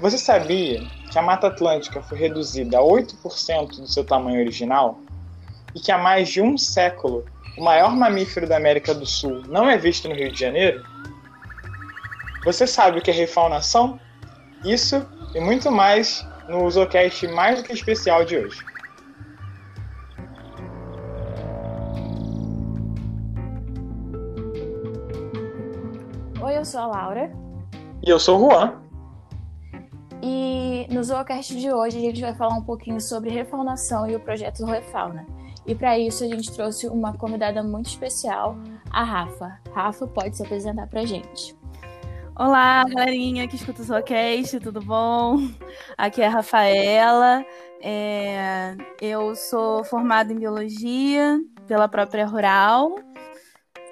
Você sabia que a Mata Atlântica foi reduzida a 8% do seu tamanho original? E que há mais de um século o maior mamífero da América do Sul não é visto no Rio de Janeiro? Você sabe o que é refaunação? Isso e muito mais no Zocast mais do que especial de hoje. Oi, eu sou a Laura. E eu sou o Juan. No Zoocast de hoje a gente vai falar um pouquinho sobre refaunação e o projeto Refauna. E para isso a gente trouxe uma convidada muito especial, a Rafa. Rafa, pode se apresentar para gente. Olá, galerinha que escuta o Zoocast, tudo bom? Aqui é a Rafaela. É... Eu sou formada em Biologia pela própria Rural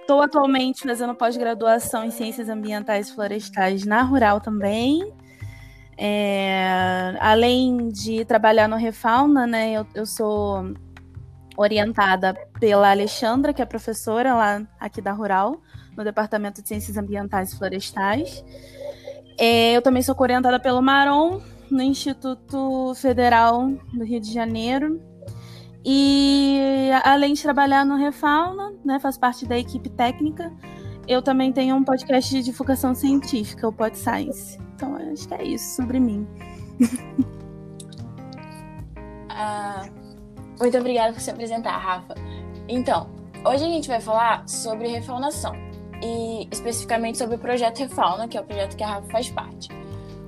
Estou atualmente fazendo pós-graduação em Ciências Ambientais e Florestais na Rural também. É, além de trabalhar no Refauna, né, eu, eu, sou orientada pela Alexandra, que é professora lá aqui da Rural, no Departamento de Ciências Ambientais e Florestais. É, eu também sou orientada pelo Maron, no Instituto Federal do Rio de Janeiro. E além de trabalhar no Refauna, né, faz parte da equipe técnica, eu também tenho um podcast de divulgação científica, o Pod Science. Então acho que é isso sobre mim. ah, muito obrigada por se apresentar, Rafa. Então, hoje a gente vai falar sobre refaunação e especificamente sobre o projeto Refauna, que é o projeto que a Rafa faz parte.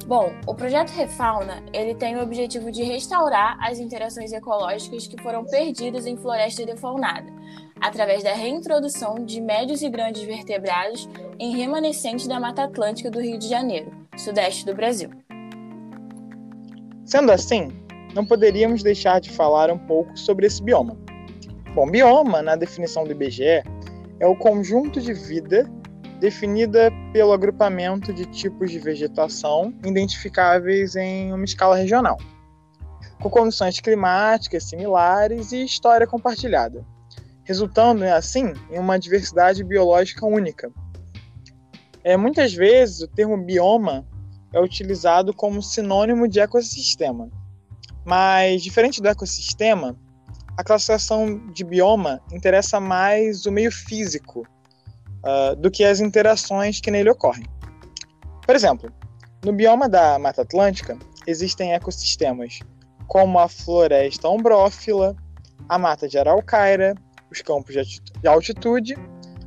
Bom, o projeto Refauna ele tem o objetivo de restaurar as interações ecológicas que foram perdidas em floresta defaunada, através da reintrodução de médios e grandes vertebrados em remanescentes da Mata Atlântica do Rio de Janeiro, sudeste do Brasil. Sendo assim, não poderíamos deixar de falar um pouco sobre esse bioma. Bom, bioma, na definição do IBGE, é o conjunto de vida definida pelo agrupamento de tipos de vegetação identificáveis em uma escala regional, com condições climáticas similares e história compartilhada, resultando, assim, em uma diversidade biológica única. É, muitas vezes, o termo bioma é utilizado como sinônimo de ecossistema, mas, diferente do ecossistema, a classificação de bioma interessa mais o meio físico uh, do que as interações que nele ocorrem. Por exemplo, no bioma da Mata Atlântica existem ecossistemas como a floresta ombrófila, a mata de araucaira, os campos de altitude,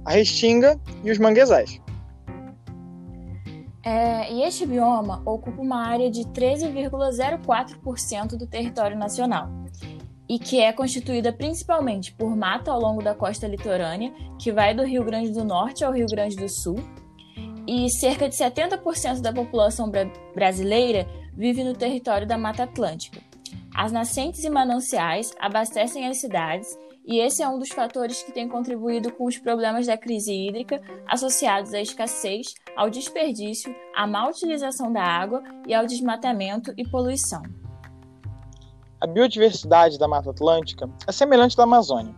a restinga e os manguezais. É, e este bioma ocupa uma área de 13,04% do território nacional e que é constituída principalmente por mata ao longo da costa litorânea, que vai do Rio Grande do Norte ao Rio Grande do Sul, e cerca de 70% da população bra brasileira vive no território da Mata Atlântica. As nascentes e mananciais abastecem as cidades e esse é um dos fatores que tem contribuído com os problemas da crise hídrica associados à escassez, ao desperdício, à má utilização da água e ao desmatamento e poluição. A biodiversidade da Mata Atlântica é semelhante à da Amazônia.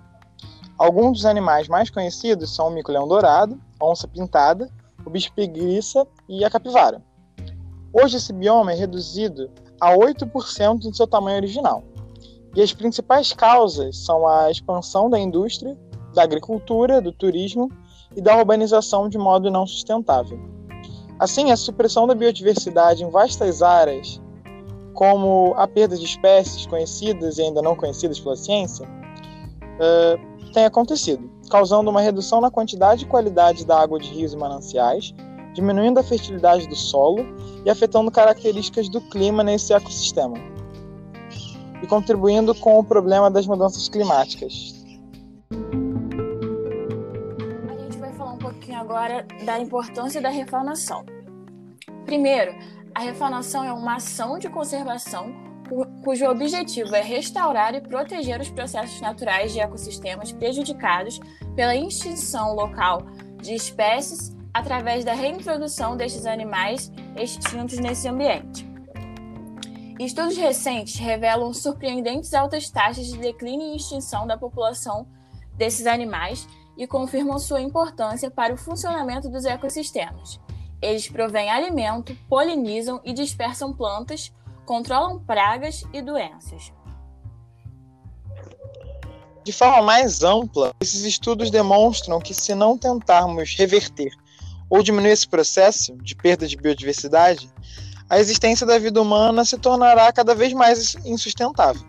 Alguns dos animais mais conhecidos são o mico-leão dourado, a onça pintada, o bicho-preguiça e a capivara. Hoje esse bioma é reduzido a 8% do seu tamanho original. E as principais causas são a expansão da indústria, da agricultura, do turismo e da urbanização de modo não sustentável. Assim, a supressão da biodiversidade em vastas áreas como a perda de espécies conhecidas e ainda não conhecidas pela ciência, uh, tem acontecido, causando uma redução na quantidade e qualidade da água de rios e mananciais, diminuindo a fertilidade do solo e afetando características do clima nesse ecossistema, e contribuindo com o problema das mudanças climáticas. A gente vai falar um pouquinho agora da importância da refaunação. Primeiro, a refaunação é uma ação de conservação cujo objetivo é restaurar e proteger os processos naturais de ecossistemas prejudicados pela extinção local de espécies através da reintrodução destes animais extintos nesse ambiente. Estudos recentes revelam surpreendentes altas taxas de declínio e extinção da população desses animais e confirmam sua importância para o funcionamento dos ecossistemas. Eles provêm alimento, polinizam e dispersam plantas, controlam pragas e doenças. De forma mais ampla, esses estudos demonstram que, se não tentarmos reverter ou diminuir esse processo de perda de biodiversidade, a existência da vida humana se tornará cada vez mais insustentável.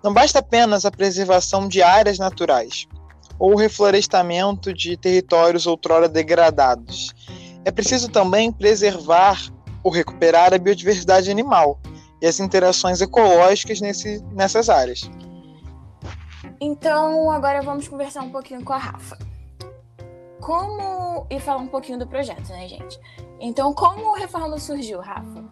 Não basta apenas a preservação de áreas naturais ou o reflorestamento de territórios outrora degradados. É preciso também preservar ou recuperar a biodiversidade animal e as interações ecológicas nesse, nessas áreas. Então, agora vamos conversar um pouquinho com a Rafa. Como. e falar um pouquinho do projeto, né, gente? Então, como o Refauna surgiu, Rafa?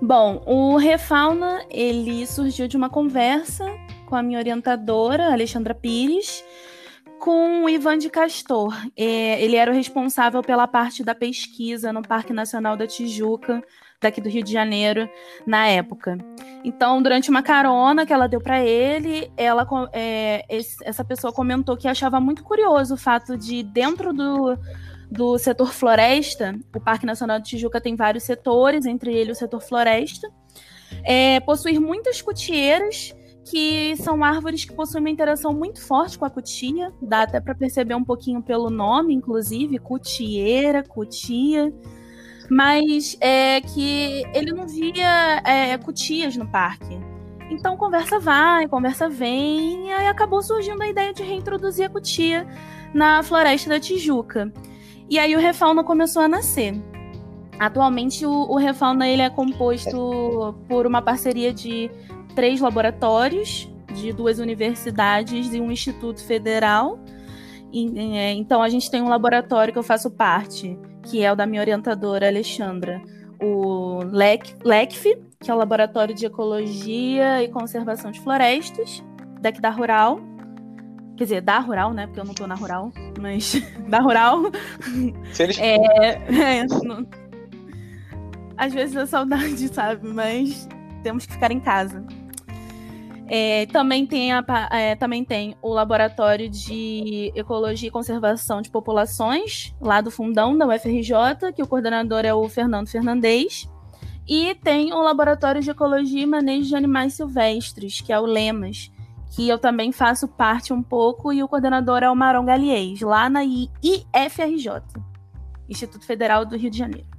Bom, o Refauna, ele surgiu de uma conversa com a minha orientadora, Alexandra Pires, com o Ivan de Castor. É, ele era o responsável pela parte da pesquisa no Parque Nacional da Tijuca, daqui do Rio de Janeiro, na época. Então, durante uma carona que ela deu para ele, ela, é, esse, essa pessoa comentou que achava muito curioso o fato de, dentro do, do setor floresta, o Parque Nacional de Tijuca tem vários setores, entre eles o setor floresta, é, possuir muitas cutieiras que são árvores que possuem uma interação muito forte com a cutia, dá até para perceber um pouquinho pelo nome, inclusive, cutieira, cutia mas é que ele não via é, cutias no parque. Então conversa vai, conversa vem, e aí acabou surgindo a ideia de reintroduzir a cutia na floresta da Tijuca. E aí o Refauna começou a nascer. Atualmente o, o Refauna ele é composto por uma parceria de três laboratórios de duas universidades e um instituto federal. E, é, então a gente tem um laboratório que eu faço parte, que é o da minha orientadora Alexandra, o LECF, que é o Laboratório de Ecologia e Conservação de Florestas, daqui da Rural. Quer dizer, da Rural, né? Porque eu não tô na Rural, mas da Rural. Eles... É, é, não... Às vezes é saudade, sabe? Mas temos que ficar em casa. É, também, tem a, é, também tem o Laboratório de Ecologia e Conservação de Populações, lá do Fundão, da UFRJ, que o coordenador é o Fernando Fernandes. E tem o Laboratório de Ecologia e Manejo de Animais Silvestres, que é o LEMAS, que eu também faço parte um pouco, e o coordenador é o Maron Galiez, lá na IFRJ, Instituto Federal do Rio de Janeiro.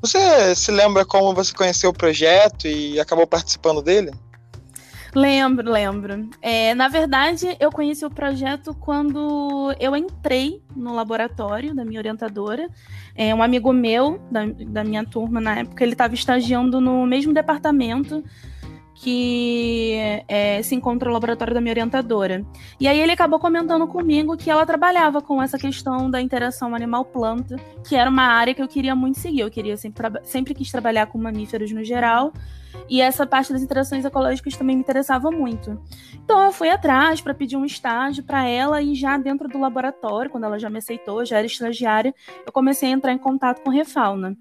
Você se lembra como você conheceu o projeto e acabou participando dele? Lembro, lembro. É, na verdade, eu conheci o projeto quando eu entrei no laboratório da minha orientadora. É, um amigo meu, da, da minha turma na época, ele estava estagiando no mesmo departamento que é, se encontra no laboratório da minha orientadora. E aí ele acabou comentando comigo que ela trabalhava com essa questão da interação animal-planta, que era uma área que eu queria muito seguir. Eu queria sempre, sempre quis trabalhar com mamíferos no geral, e essa parte das interações ecológicas também me interessava muito. Então eu fui atrás para pedir um estágio para ela e já dentro do laboratório, quando ela já me aceitou, já era estagiária, eu comecei a entrar em contato com Refauna.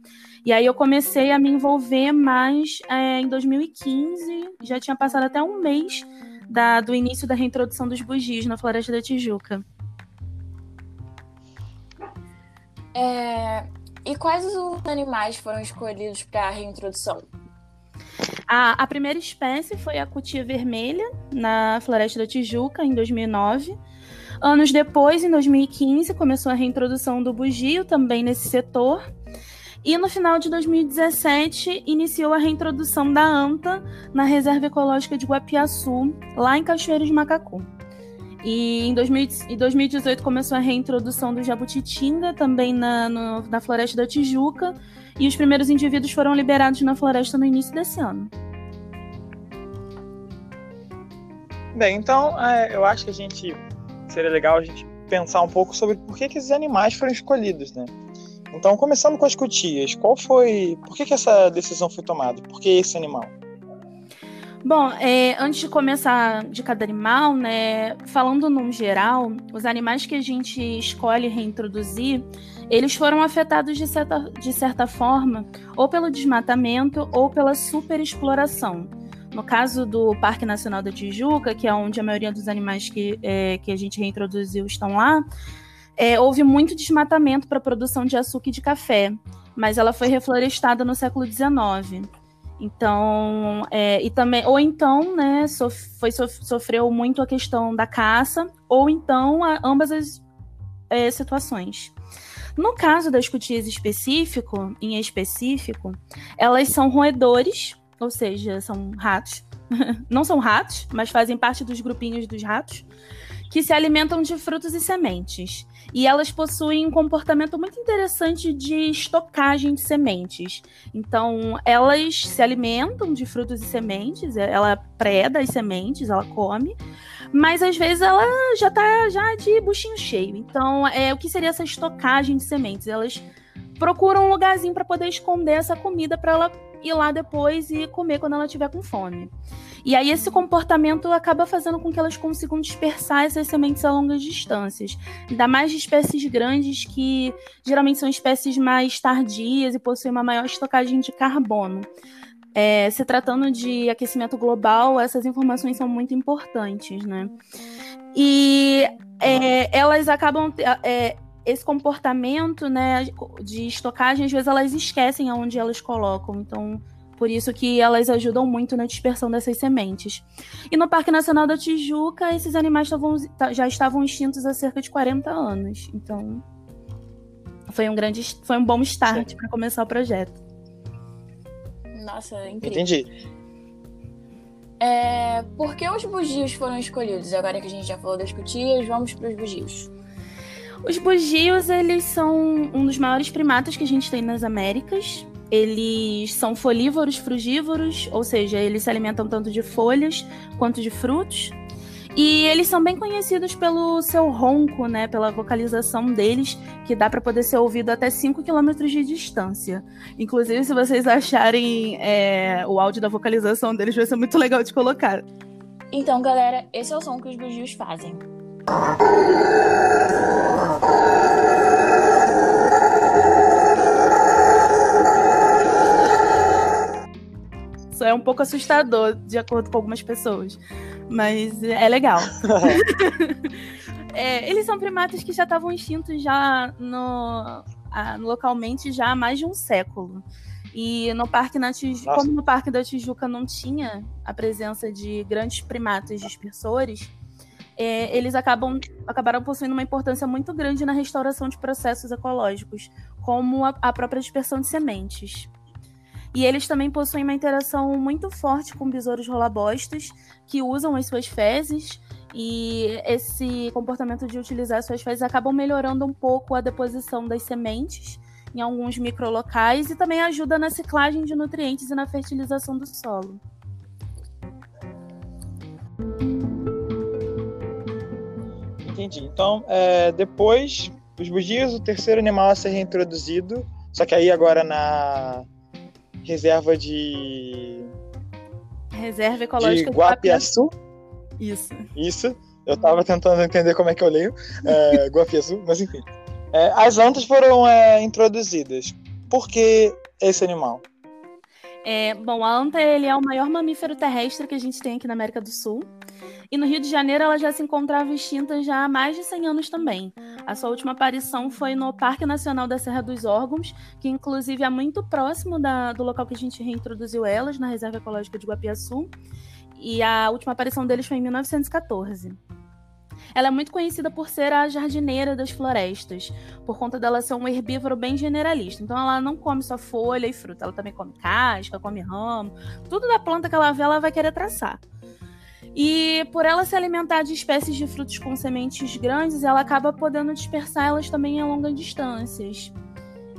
E aí eu comecei a me envolver mais é, em 2015, já tinha passado até um mês da, do início da reintrodução dos bugis na Floresta da Tijuca. É, e quais os animais foram escolhidos para a reintrodução? A, a, primeira espécie foi a cutia vermelha, na Floresta da Tijuca, em 2009. Anos depois, em 2015, começou a reintrodução do bugio, também nesse setor. E no final de 2017, iniciou a reintrodução da anta na Reserva Ecológica de Guapiaçu, lá em Cachoeiro de Macacu. E em 2018 começou a reintrodução do jabutitinga, também na, no, na Floresta da Tijuca, e os primeiros indivíduos foram liberados na floresta no início desse ano. Bem, então é, eu acho que a gente seria legal a gente pensar um pouco sobre por que, que esses animais foram escolhidos, né? Então, começando com as cutias, qual foi. Por que, que essa decisão foi tomada? Por que esse animal? Bom, é, antes de começar de cada animal, né, falando num geral, os animais que a gente escolhe reintroduzir, eles foram afetados de certa, de certa forma, ou pelo desmatamento ou pela superexploração. No caso do Parque Nacional da Tijuca, que é onde a maioria dos animais que, é, que a gente reintroduziu estão lá, é, houve muito desmatamento para a produção de açúcar e de café, mas ela foi reflorestada no século XIX. Então, é, e também, ou então, né, sof foi, sof sofreu muito a questão da caça, ou então a, ambas as é, situações. No caso das cutias específico, em específico, elas são roedores, ou seja, são ratos. Não são ratos, mas fazem parte dos grupinhos dos ratos, que se alimentam de frutos e sementes. E elas possuem um comportamento muito interessante de estocagem de sementes. Então, elas se alimentam de frutos e sementes, ela preda as sementes, ela come, mas às vezes ela já está já de buchinho cheio. Então, é o que seria essa estocagem de sementes? Elas procuram um lugarzinho para poder esconder essa comida para ela ir lá depois e comer quando ela estiver com fome. E aí esse comportamento acaba fazendo com que elas consigam dispersar essas sementes a longas distâncias. Ainda mais de espécies grandes que geralmente são espécies mais tardias e possuem uma maior estocagem de carbono. É, se tratando de aquecimento global, essas informações são muito importantes, né? E é, elas acabam é, esse comportamento, né, de estocagem, às vezes elas esquecem aonde elas colocam. Então, por isso que elas ajudam muito na dispersão dessas sementes. E no Parque Nacional da Tijuca, esses animais tavam, já estavam extintos há cerca de 40 anos. Então, foi um grande, foi um bom start para começar o projeto. Nossa, incrível. Entendi. É, por que os bugios foram escolhidos? Agora que a gente já falou das cutias, vamos para os bugios. Os bugios, eles são um dos maiores primatas que a gente tem nas Américas. Eles são folívoros frugívoros, ou seja, eles se alimentam tanto de folhas quanto de frutos. E eles são bem conhecidos pelo seu ronco, né, pela vocalização deles, que dá para poder ser ouvido até 5 km de distância. Inclusive, se vocês acharem é, o áudio da vocalização deles, vai ser muito legal de colocar. Então, galera, esse é o som que os bugios fazem. Isso é um pouco assustador, de acordo com algumas pessoas. Mas é legal. é, eles são primatas que já estavam extintos já no, localmente já há mais de um século. E no Parque na Tijuca, como no Parque da Tijuca não tinha a presença de grandes primatas dispersores, é, eles acabam, acabaram possuindo uma importância muito grande na restauração de processos ecológicos, como a, a própria dispersão de sementes. E eles também possuem uma interação muito forte com besouros rolabostos, que usam as suas fezes, e esse comportamento de utilizar as suas fezes acabam melhorando um pouco a deposição das sementes em alguns microlocais e também ajuda na ciclagem de nutrientes e na fertilização do solo. Entendi. Então, é, depois dos bugios, o terceiro animal a ser reintroduzido, só que aí agora na reserva de. Reserva Ecológica de Guapiaçu. Isso. Isso. Eu estava tentando entender como é que eu leio. É, Guapiaçu, mas enfim. É, as antas foram é, introduzidas. Por que esse animal? É, bom, a anta ele é o maior mamífero terrestre que a gente tem aqui na América do Sul. E no Rio de Janeiro ela já se encontrava extinta já há mais de 100 anos também. A sua última aparição foi no Parque Nacional da Serra dos Órgãos, que inclusive é muito próximo da, do local que a gente reintroduziu elas, na Reserva Ecológica de Guapiaçu. E a última aparição deles foi em 1914. Ela é muito conhecida por ser a jardineira das florestas, por conta dela ser um herbívoro bem generalista. Então ela não come só folha e fruta, ela também come casca, come ramo, tudo da planta que ela vê ela vai querer traçar. E por ela se alimentar de espécies de frutos com sementes grandes, ela acaba podendo dispersar elas também a longas distâncias.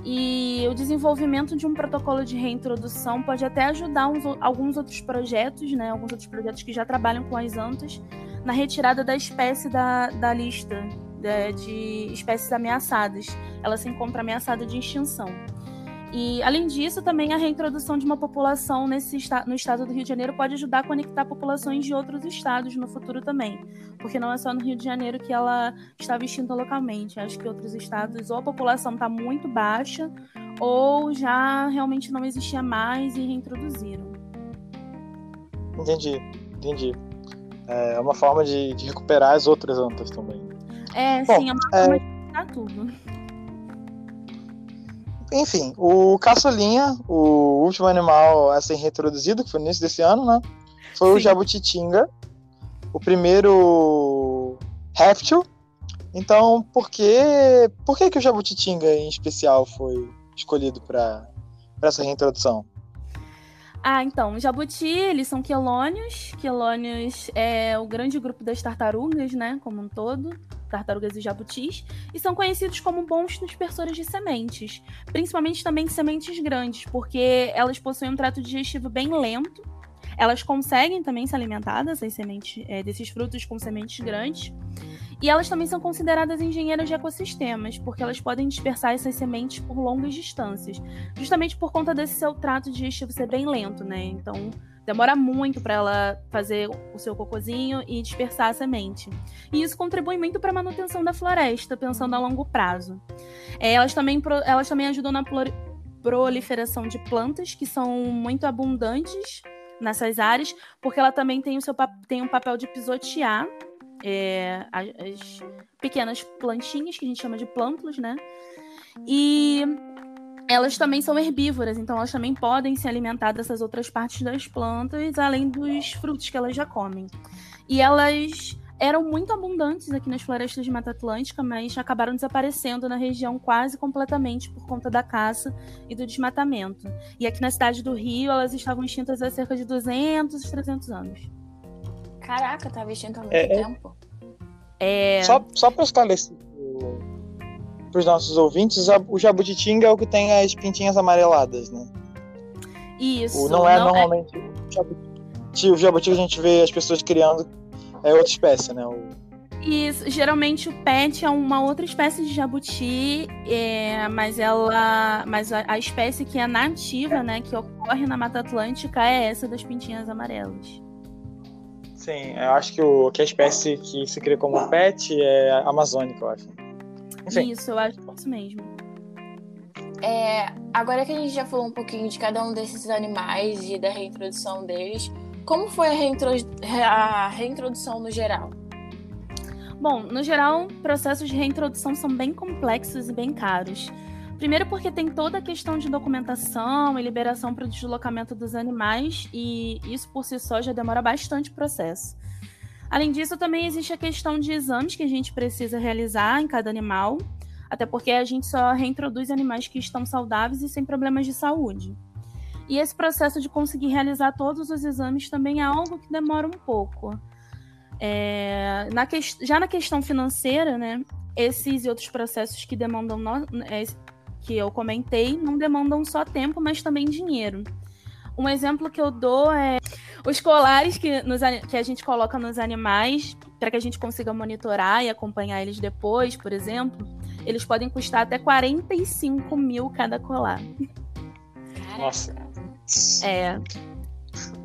E o desenvolvimento de um protocolo de reintrodução pode até ajudar uns, alguns outros projetos, né, alguns outros projetos que já trabalham com as antas, na retirada da espécie da, da lista de, de espécies ameaçadas. Ela se encontra ameaçada de extinção. E, além disso, também a reintrodução de uma população nesse no estado do Rio de Janeiro pode ajudar a conectar populações de outros estados no futuro também. Porque não é só no Rio de Janeiro que ela estava extinta localmente. Acho que outros estados, ou a população está muito baixa, ou já realmente não existia mais e reintroduziram. Entendi, entendi. É uma forma de, de recuperar as outras antas também. É, Bom, sim, é uma forma é... de tá tudo. Enfim, o caçulinha, o último animal a ser reintroduzido, que foi no início desse ano, né? Foi Sim. o jabutitinga, o primeiro réptil. Então, por que, por que, que o jabutitinga em especial foi escolhido para essa reintrodução? Ah, então, jabuti, eles são quelônios. Quelônios é o grande grupo das tartarugas, né, como um todo, tartarugas e jabutis, e são conhecidos como bons dispersores de sementes, principalmente também sementes grandes, porque elas possuem um trato digestivo bem lento. Elas conseguem também se alimentar dessas sementes, é, desses frutos com sementes grandes. E elas também são consideradas engenheiras de ecossistemas, porque elas podem dispersar essas sementes por longas distâncias, justamente por conta desse seu trato digestivo ser bem lento, né? Então, demora muito para ela fazer o seu cocôzinho e dispersar a semente. E isso contribui muito para a manutenção da floresta, pensando a longo prazo. É, elas, também, elas também ajudam na proliferação de plantas que são muito abundantes nessas áreas, porque ela também tem, o seu, tem um papel de pisotear é, as pequenas plantinhas, que a gente chama de plântulas, né? E elas também são herbívoras, então elas também podem se alimentar dessas outras partes das plantas, além dos frutos que elas já comem. E elas eram muito abundantes aqui nas florestas de Mata Atlântica, mas acabaram desaparecendo na região quase completamente por conta da caça e do desmatamento. E aqui na cidade do Rio, elas estavam extintas há cerca de 200 300 anos. Caraca, tá vestindo há muito é, é, tempo. É... Só, só para esclarecer para os nossos ouvintes, o jabutitinga é o que tem as pintinhas amareladas, né? Isso. O, não é não é- normalmente é... o jabuti. O jabuti que a gente vê as pessoas criando é outra espécie, né? O... Isso, geralmente o pet é uma outra espécie de jabuti, é, mas ela, mas a, a, espécie que é nativa, né, que ocorre na Mata Atlântica é essa das pintinhas amarelas. Sim, eu acho que, o, que a espécie que se cria como pet é amazônica, eu acho. Enfim. Isso, eu acho isso mesmo. É, agora que a gente já falou um pouquinho de cada um desses animais e da reintrodução deles, como foi a, reintro... a reintrodução no geral? Bom, no geral, processos de reintrodução são bem complexos e bem caros. Primeiro porque tem toda a questão de documentação e liberação para o deslocamento dos animais, e isso por si só já demora bastante processo. Além disso, também existe a questão de exames que a gente precisa realizar em cada animal, até porque a gente só reintroduz animais que estão saudáveis e sem problemas de saúde. E esse processo de conseguir realizar todos os exames também é algo que demora um pouco. É, na que, já na questão financeira, né, esses e outros processos que demandam no, é, que eu comentei não demandam só tempo, mas também dinheiro. Um exemplo que eu dou é os colares que, nos, que a gente coloca nos animais para que a gente consiga monitorar e acompanhar eles depois, por exemplo, eles podem custar até 45 mil cada colar. Nossa. É.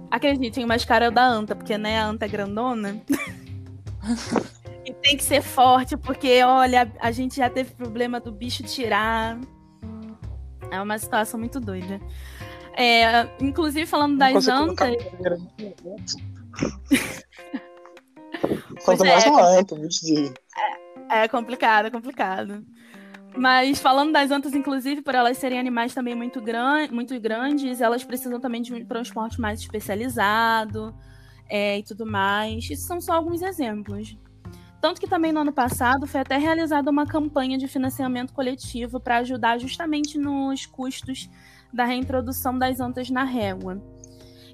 Acreditem, mais caro é o da anta, porque né, a anta é grandona. e tem que ser forte, porque olha, a gente já teve problema do bicho tirar. É uma situação muito doida. É, inclusive, falando das antas. Quanto mais é, de... é, é complicado, é complicado. Mas falando das antas, inclusive, por elas serem animais também muito, gran muito grandes, elas precisam também de um transporte mais especializado é, e tudo mais. Isso são só alguns exemplos. Tanto que também no ano passado foi até realizada uma campanha de financiamento coletivo para ajudar justamente nos custos da reintrodução das antas na régua.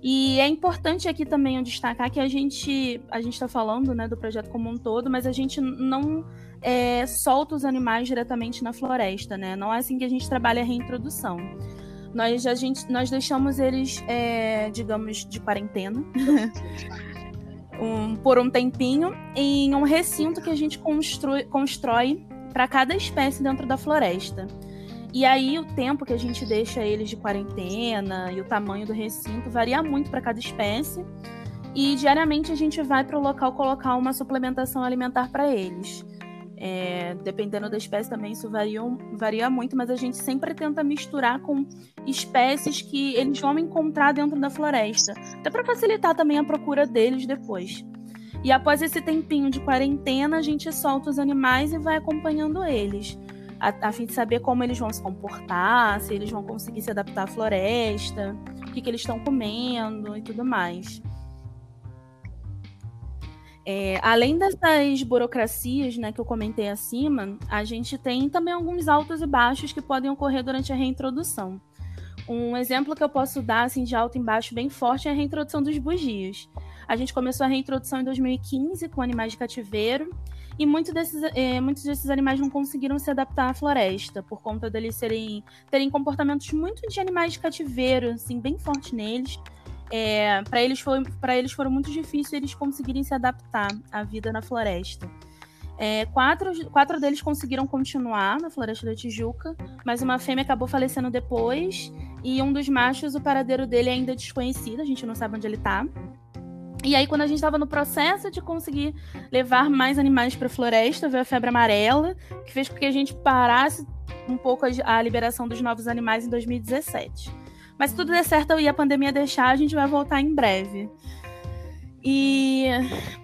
E é importante aqui também eu destacar que a gente a gente está falando né, do projeto como um todo, mas a gente não é, solta os animais diretamente na floresta, né? Não é assim que a gente trabalha a reintrodução. Nós, a gente, nós deixamos eles, é, digamos, de quarentena um, por um tempinho em um recinto que a gente constrói, constrói para cada espécie dentro da floresta. E aí o tempo que a gente deixa eles de quarentena e o tamanho do recinto varia muito para cada espécie. E diariamente a gente vai para o local colocar uma suplementação alimentar para eles. É, dependendo da espécie também isso varia, varia muito, mas a gente sempre tenta misturar com espécies que eles vão encontrar dentro da floresta, até para facilitar também a procura deles depois. E após esse tempinho de quarentena, a gente solta os animais e vai acompanhando eles, a, a fim de saber como eles vão se comportar, se eles vão conseguir se adaptar à floresta, o que, que eles estão comendo e tudo mais. É, além dessas burocracias né, que eu comentei acima, a gente tem também alguns altos e baixos que podem ocorrer durante a reintrodução. Um exemplo que eu posso dar assim, de alto e baixo bem forte é a reintrodução dos bugios. A gente começou a reintrodução em 2015 com animais de cativeiro e muito desses, é, muitos desses animais não conseguiram se adaptar à floresta por conta deles serem, terem comportamentos muito de animais de cativeiro, assim, bem forte neles. É, para eles, foi, eles foram muito difícil eles conseguirem se adaptar à vida na floresta. É, quatro, quatro deles conseguiram continuar na Floresta da Tijuca, mas uma fêmea acabou falecendo depois, e um dos machos, o paradeiro dele é ainda desconhecido, a gente não sabe onde ele está. E aí, quando a gente estava no processo de conseguir levar mais animais para a floresta, veio a febre amarela, que fez com que a gente parasse um pouco a, a liberação dos novos animais em 2017. Mas se tudo der certo e a pandemia deixar, a gente vai voltar em breve. E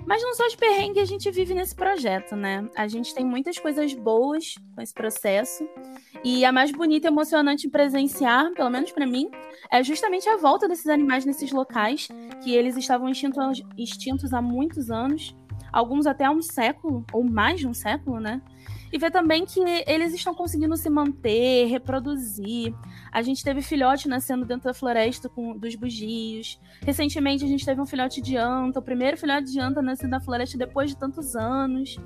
mas não só de perrengue a gente vive nesse projeto, né? A gente tem muitas coisas boas com esse processo. E a mais bonita e emocionante em presenciar, pelo menos para mim, é justamente a volta desses animais nesses locais que eles estavam extintos, extintos há muitos anos, alguns até há um século ou mais de um século, né? E ver também que eles estão conseguindo se manter, reproduzir. A gente teve filhote nascendo dentro da floresta com, dos bugios. Recentemente a gente teve um filhote de anta, o primeiro filhote de anta nascido na floresta depois de tantos anos.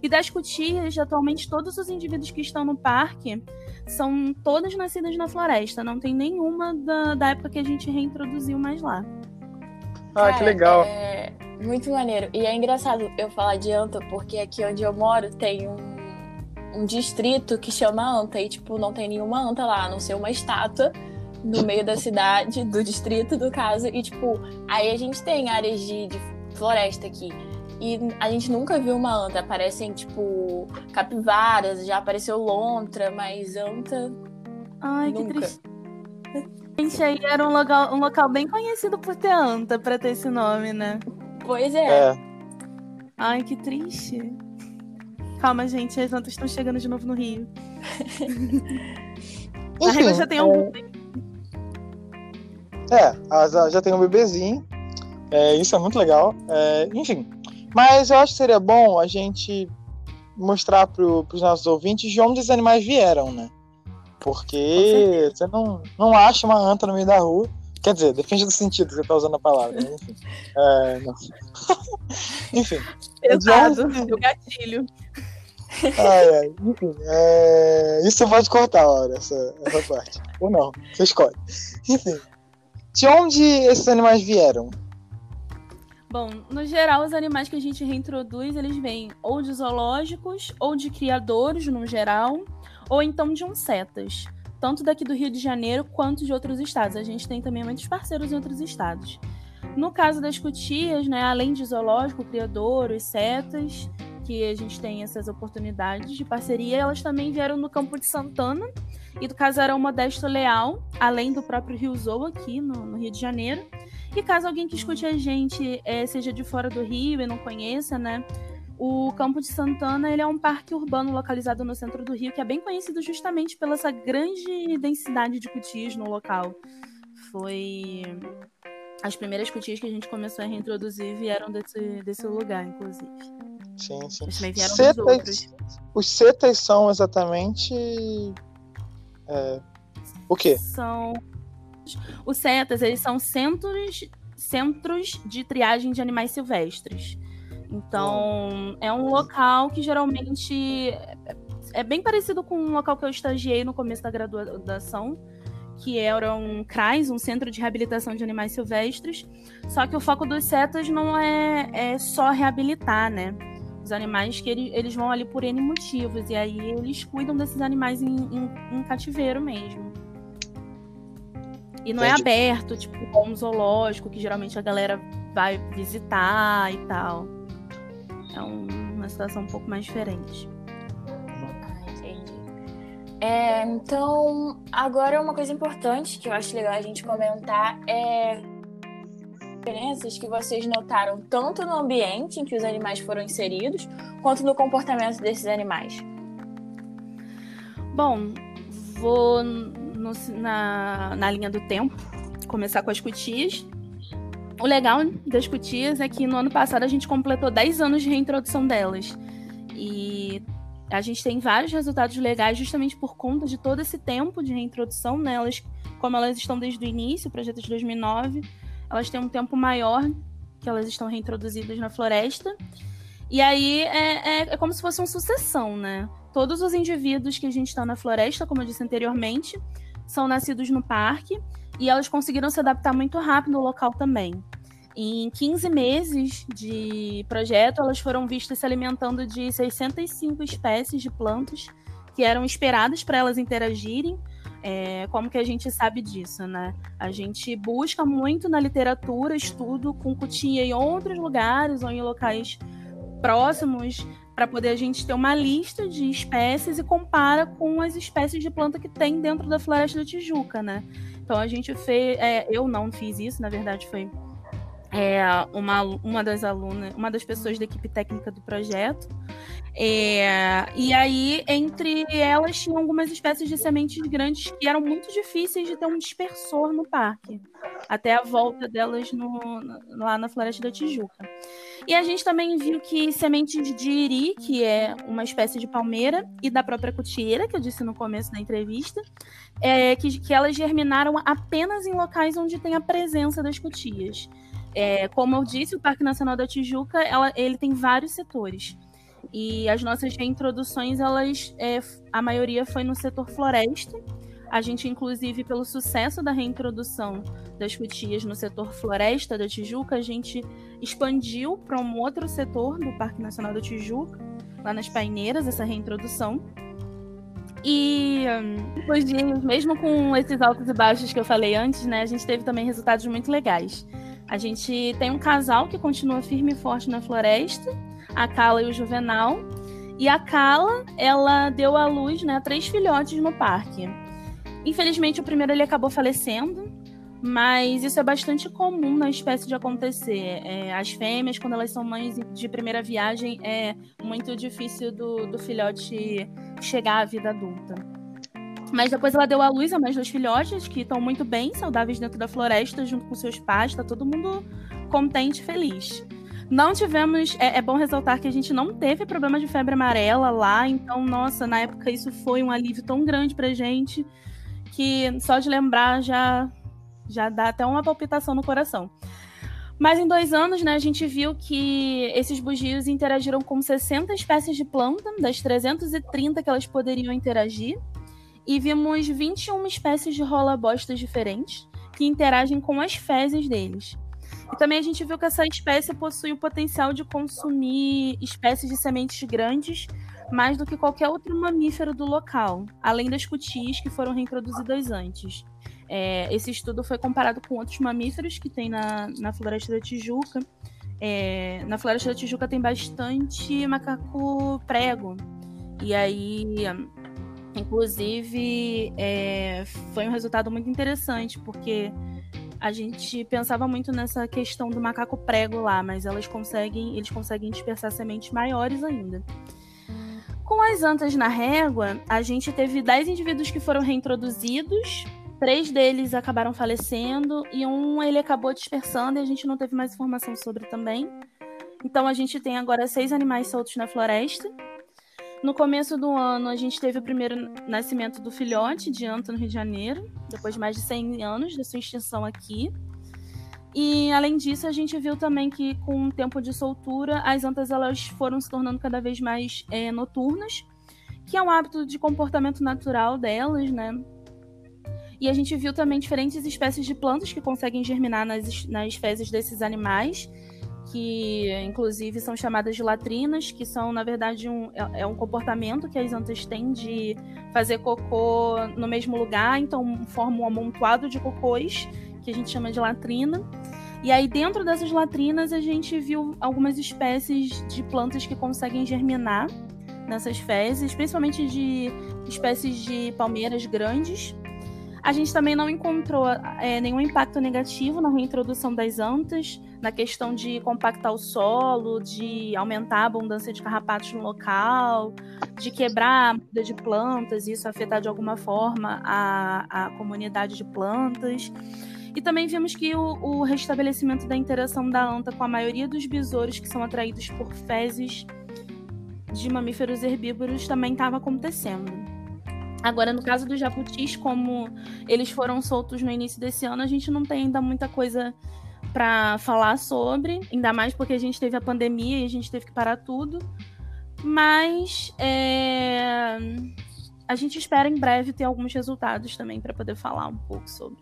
E das cutias, atualmente todos os indivíduos que estão no parque são todas nascidas na floresta. Não tem nenhuma da, da época que a gente reintroduziu mais lá. Ah, Cara, que legal. É muito maneiro. E é engraçado eu falar de anta, porque aqui onde eu moro tem um um distrito que chama Anta e, tipo, não tem nenhuma anta lá, a não ser uma estátua no meio da cidade, do distrito, do caso. E, tipo, aí a gente tem áreas de, de floresta aqui. E a gente nunca viu uma anta. Aparecem, tipo, capivaras, já apareceu lontra, mas anta. Ai, nunca. que triste. Gente, aí era um local, um local bem conhecido por ter anta, pra ter esse nome, né? Pois é. é. Ai, que triste. Calma, gente, as antas estão chegando de novo no Rio. a Régua já tem um. É, é já tem um bebezinho. É, isso é muito legal. É, enfim. Mas eu acho que seria bom a gente mostrar para os nossos ouvintes de onde os animais vieram, né? Porque você não, não acha uma anta no meio da rua. Quer dizer, depende do sentido que você está usando a palavra. Né? Enfim. É, enfim. Pesado, gatilho. Ai, ai. Enfim, é... isso você pode cortar, Laura, essa, essa parte. Ou não, você escolhe. Enfim. De onde esses animais vieram? Bom, no geral, os animais que a gente reintroduz, eles vêm ou de zoológicos, ou de criadores, no geral, ou então de uncetas. Tanto daqui do Rio de Janeiro quanto de outros estados. A gente tem também muitos parceiros em outros estados. No caso das cutias, né, além de zoológico, criador, e setas, que a gente tem essas oportunidades de parceria, elas também vieram no campo de Santana e do casarão Modesto Leal, além do próprio Rio Zou aqui no, no, Rio de Janeiro. E caso alguém que escute a gente é, seja de fora do Rio e não conheça, né? O Campo de Santana ele é um parque urbano localizado no centro do Rio que é bem conhecido justamente pela essa grande densidade de cutias no local. Foi as primeiras cutias que a gente começou a reintroduzir vieram desse, desse lugar, inclusive. Sim, sim. Setas, os setas são exatamente. É, o quê? São. Os setas, eles são centros, centros de triagem de animais silvestres. Então, é um local que geralmente é bem parecido com um local que eu estagiei no começo da graduação, que era um CRAS, um Centro de Reabilitação de Animais Silvestres. Só que o foco dos setas não é, é só reabilitar, né? os animais que ele, eles vão ali por N motivos. E aí eles cuidam desses animais em, em, em cativeiro mesmo. E não é Entendi. é aberto, tipo, como um zoológico, que geralmente a galera vai visitar e tal. Um, uma situação um pouco mais diferente. Ah, entendi. É, então, agora uma coisa importante que eu acho legal a gente comentar é diferenças que vocês notaram tanto no ambiente em que os animais foram inseridos, quanto no comportamento desses animais? Bom, vou no, na, na linha do tempo, começar com as cutias. O legal das cutias é que no ano passado a gente completou 10 anos de reintrodução delas. E a gente tem vários resultados legais justamente por conta de todo esse tempo de reintrodução, né? Elas, como elas estão desde o início, o projeto é de 2009, elas têm um tempo maior que elas estão reintroduzidas na floresta. E aí é, é, é como se fosse uma sucessão, né? Todos os indivíduos que a gente está na floresta, como eu disse anteriormente, são nascidos no parque e elas conseguiram se adaptar muito rápido no local também. Em 15 meses de projeto, elas foram vistas se alimentando de 605 espécies de plantas que eram esperadas para elas interagirem. É, como que a gente sabe disso, né? A gente busca muito na literatura estudo com cutia em outros lugares ou em locais próximos para poder a gente ter uma lista de espécies e compara com as espécies de planta que tem dentro da floresta da Tijuca, né? Então a gente fez, é, eu não fiz isso, na verdade foi é, uma, uma das alunas, uma das pessoas da equipe técnica do projeto. É, e aí, entre elas, tinham algumas espécies de sementes grandes que eram muito difíceis de ter um dispersor no parque, até a volta delas no, lá na Floresta da Tijuca. E a gente também viu que sementes de iri, que é uma espécie de palmeira, e da própria cutieira, que eu disse no começo da entrevista, é, que, que elas germinaram apenas em locais onde tem a presença das cutias. É, como eu disse, o Parque Nacional da Tijuca, ela, ele tem vários setores. E as nossas reintroduções, elas, é, a maioria foi no setor floresta. A gente, inclusive, pelo sucesso da reintrodução das cutias no setor floresta da Tijuca, a gente expandiu para um outro setor do Parque Nacional da Tijuca, lá nas Paineiras, essa reintrodução. E depois de, mesmo com esses altos e baixos que eu falei antes, né, a gente teve também resultados muito legais. A gente tem um casal que continua firme e forte na floresta, a Cala e o Juvenal. E a Cala, ela deu à luz né, três filhotes no parque. Infelizmente, o primeiro ele acabou falecendo, mas isso é bastante comum na espécie de acontecer. É, as fêmeas, quando elas são mães de primeira viagem, é muito difícil do, do filhote chegar à vida adulta. Mas depois ela deu à luz a mais dois filhotes que estão muito bem, saudáveis dentro da floresta, junto com seus pais, tá todo mundo contente e feliz. Não tivemos, é, é, bom ressaltar que a gente não teve problema de febre amarela lá, então, nossa, na época isso foi um alívio tão grande pra gente que só de lembrar já, já dá até uma palpitação no coração. Mas em dois anos, né, a gente viu que esses bugios interagiram com 60 espécies de planta, das 330 que elas poderiam interagir e vimos 21 espécies de rola-bostas diferentes que interagem com as fezes deles. E também a gente viu que essa espécie possui o potencial de consumir espécies de sementes grandes mais do que qualquer outro mamífero do local, além das cutias que foram reintroduzidas antes. É, esse estudo foi comparado com outros mamíferos que tem na, na Floresta da Tijuca. É, na Floresta da Tijuca tem bastante macaco prego. E aí Inclusive, é, foi um resultado muito interessante, porque a gente pensava muito nessa questão do macaco prego lá, mas elas conseguem, eles conseguem dispersar sementes maiores ainda. Com as antas na régua, a gente teve 10 indivíduos que foram reintroduzidos, três deles acabaram falecendo e um ele acabou dispersando e a gente não teve mais informação sobre também. Então a gente tem agora seis animais soltos na floresta no começo do ano, a gente teve o primeiro nascimento do filhote de anta no Rio de Janeiro, depois de mais de 100 anos da sua extinção aqui. E além disso, a gente viu também que com o tempo de soltura, as antas elas foram se tornando cada vez mais é, noturnas, que é um hábito de comportamento natural delas, né? E a gente viu também diferentes espécies de plantas que conseguem germinar nas, nas fezes desses animais que inclusive são chamadas de latrinas, que são, na verdade, um, é, é um comportamento que as antas têm de fazer cocô no mesmo lugar, então formam um amontoado de cocôs, que a gente chama de latrina. E aí, dentro dessas latrinas, a gente viu algumas espécies de plantas que conseguem germinar nessas fezes, principalmente de espécies de palmeiras grandes. A gente também não encontrou é, nenhum impacto negativo na reintrodução das antas, na questão de compactar o solo, de aumentar a abundância de carrapatos no local, de quebrar a muda de plantas, e isso afetar de alguma forma a, a comunidade de plantas. E também vimos que o, o restabelecimento da interação da anta com a maioria dos besouros que são atraídos por fezes de mamíferos herbívoros também estava acontecendo. Agora, no caso dos jabutis, como eles foram soltos no início desse ano, a gente não tem ainda muita coisa para falar sobre, ainda mais porque a gente teve a pandemia e a gente teve que parar tudo. Mas é... a gente espera em breve ter alguns resultados também para poder falar um pouco sobre.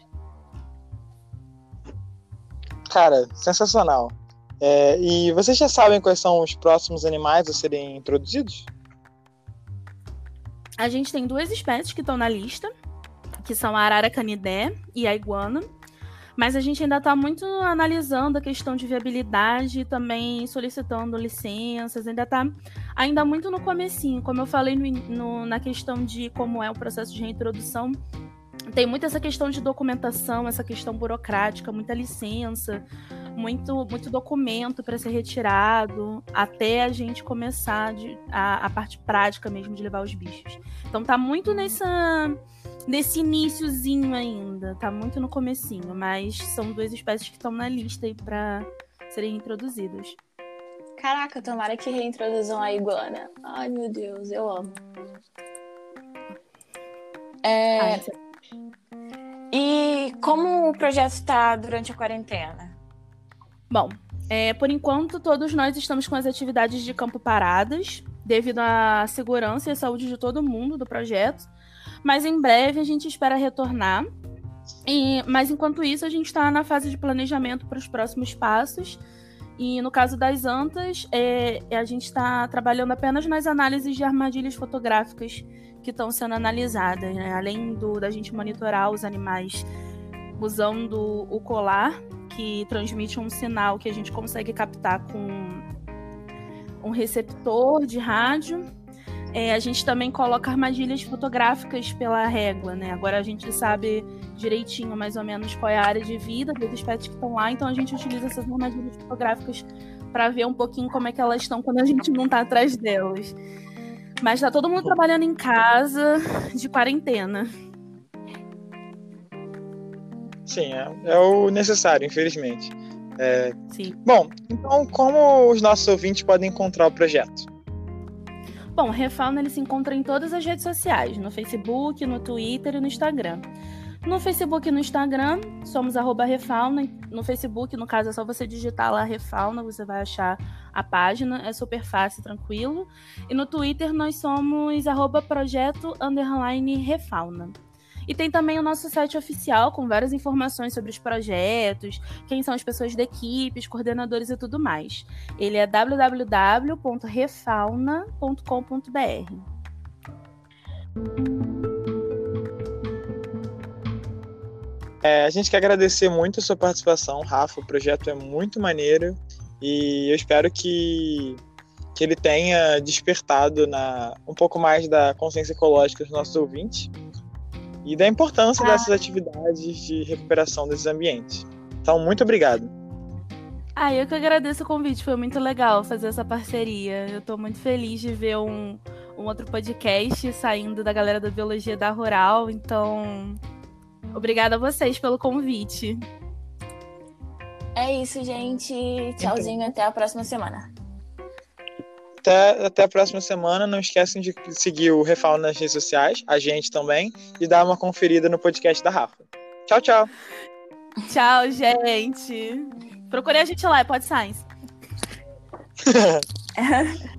Cara, sensacional. É, e vocês já sabem quais são os próximos animais a serem introduzidos? A gente tem duas espécies que estão na lista, que são a arara canidé e a iguana. Mas a gente ainda está muito analisando a questão de viabilidade também solicitando licenças, ainda está ainda muito no comecinho. Como eu falei no, no, na questão de como é o processo de reintrodução, tem muito essa questão de documentação, essa questão burocrática, muita licença, muito, muito documento para ser retirado, até a gente começar de, a, a parte prática mesmo de levar os bichos. Então tá muito nessa nesse iníciozinho ainda, tá muito no comecinho, mas são duas espécies que estão na lista aí para serem introduzidas. Caraca, tomara que reintroduzam a iguana. Ai, meu Deus, eu amo. É... Ai, e como o projeto está durante a quarentena? Bom, é, por enquanto todos nós estamos com as atividades de campo paradas, devido à segurança e à saúde de todo mundo do projeto. Mas em breve a gente espera retornar. E, mas enquanto isso, a gente está na fase de planejamento para os próximos passos. E no caso das antas, é, a gente está trabalhando apenas nas análises de armadilhas fotográficas que estão sendo analisadas, né? além do, da gente monitorar os animais usando o colar, que transmite um sinal que a gente consegue captar com um receptor de rádio. É, a gente também coloca armadilhas fotográficas pela régua, né? Agora a gente sabe direitinho mais ou menos qual é a área de vida dos espécies que estão lá, então a gente utiliza essas armadilhas fotográficas para ver um pouquinho como é que elas estão quando a gente não está atrás delas. Mas tá todo mundo trabalhando em casa, de quarentena. Sim, é, é o necessário, infelizmente. É... Sim. Bom, então como os nossos ouvintes podem encontrar o projeto? Bom, Refauna ele se encontra em todas as redes sociais, no Facebook, no Twitter e no Instagram. No Facebook e no Instagram, somos arroba Refauna. No Facebook, no caso, é só você digitar lá Refauna, você vai achar a página. É super fácil, tranquilo. E no Twitter, nós somos arroba projeto underline Refauna. E tem também o nosso site oficial com várias informações sobre os projetos, quem são as pessoas da equipe, os coordenadores e tudo mais. Ele é www.refauna.com.br. É, a gente quer agradecer muito a sua participação, Rafa. O projeto é muito maneiro e eu espero que, que ele tenha despertado na, um pouco mais da consciência ecológica dos nossos ouvintes e da importância ah. dessas atividades de recuperação desses ambientes. Então, muito obrigado. Ah, eu que agradeço o convite, foi muito legal fazer essa parceria. Eu estou muito feliz de ver um, um outro podcast saindo da galera da Biologia da Rural, então Obrigada a vocês pelo convite. É isso, gente. Tchauzinho, então. até a próxima semana. Até, até a próxima semana. Não esquecem de seguir o Refal nas redes sociais, a gente também, e dar uma conferida no podcast da Rafa. Tchau, tchau. Tchau, gente. Procurei a gente lá, é Pod Science.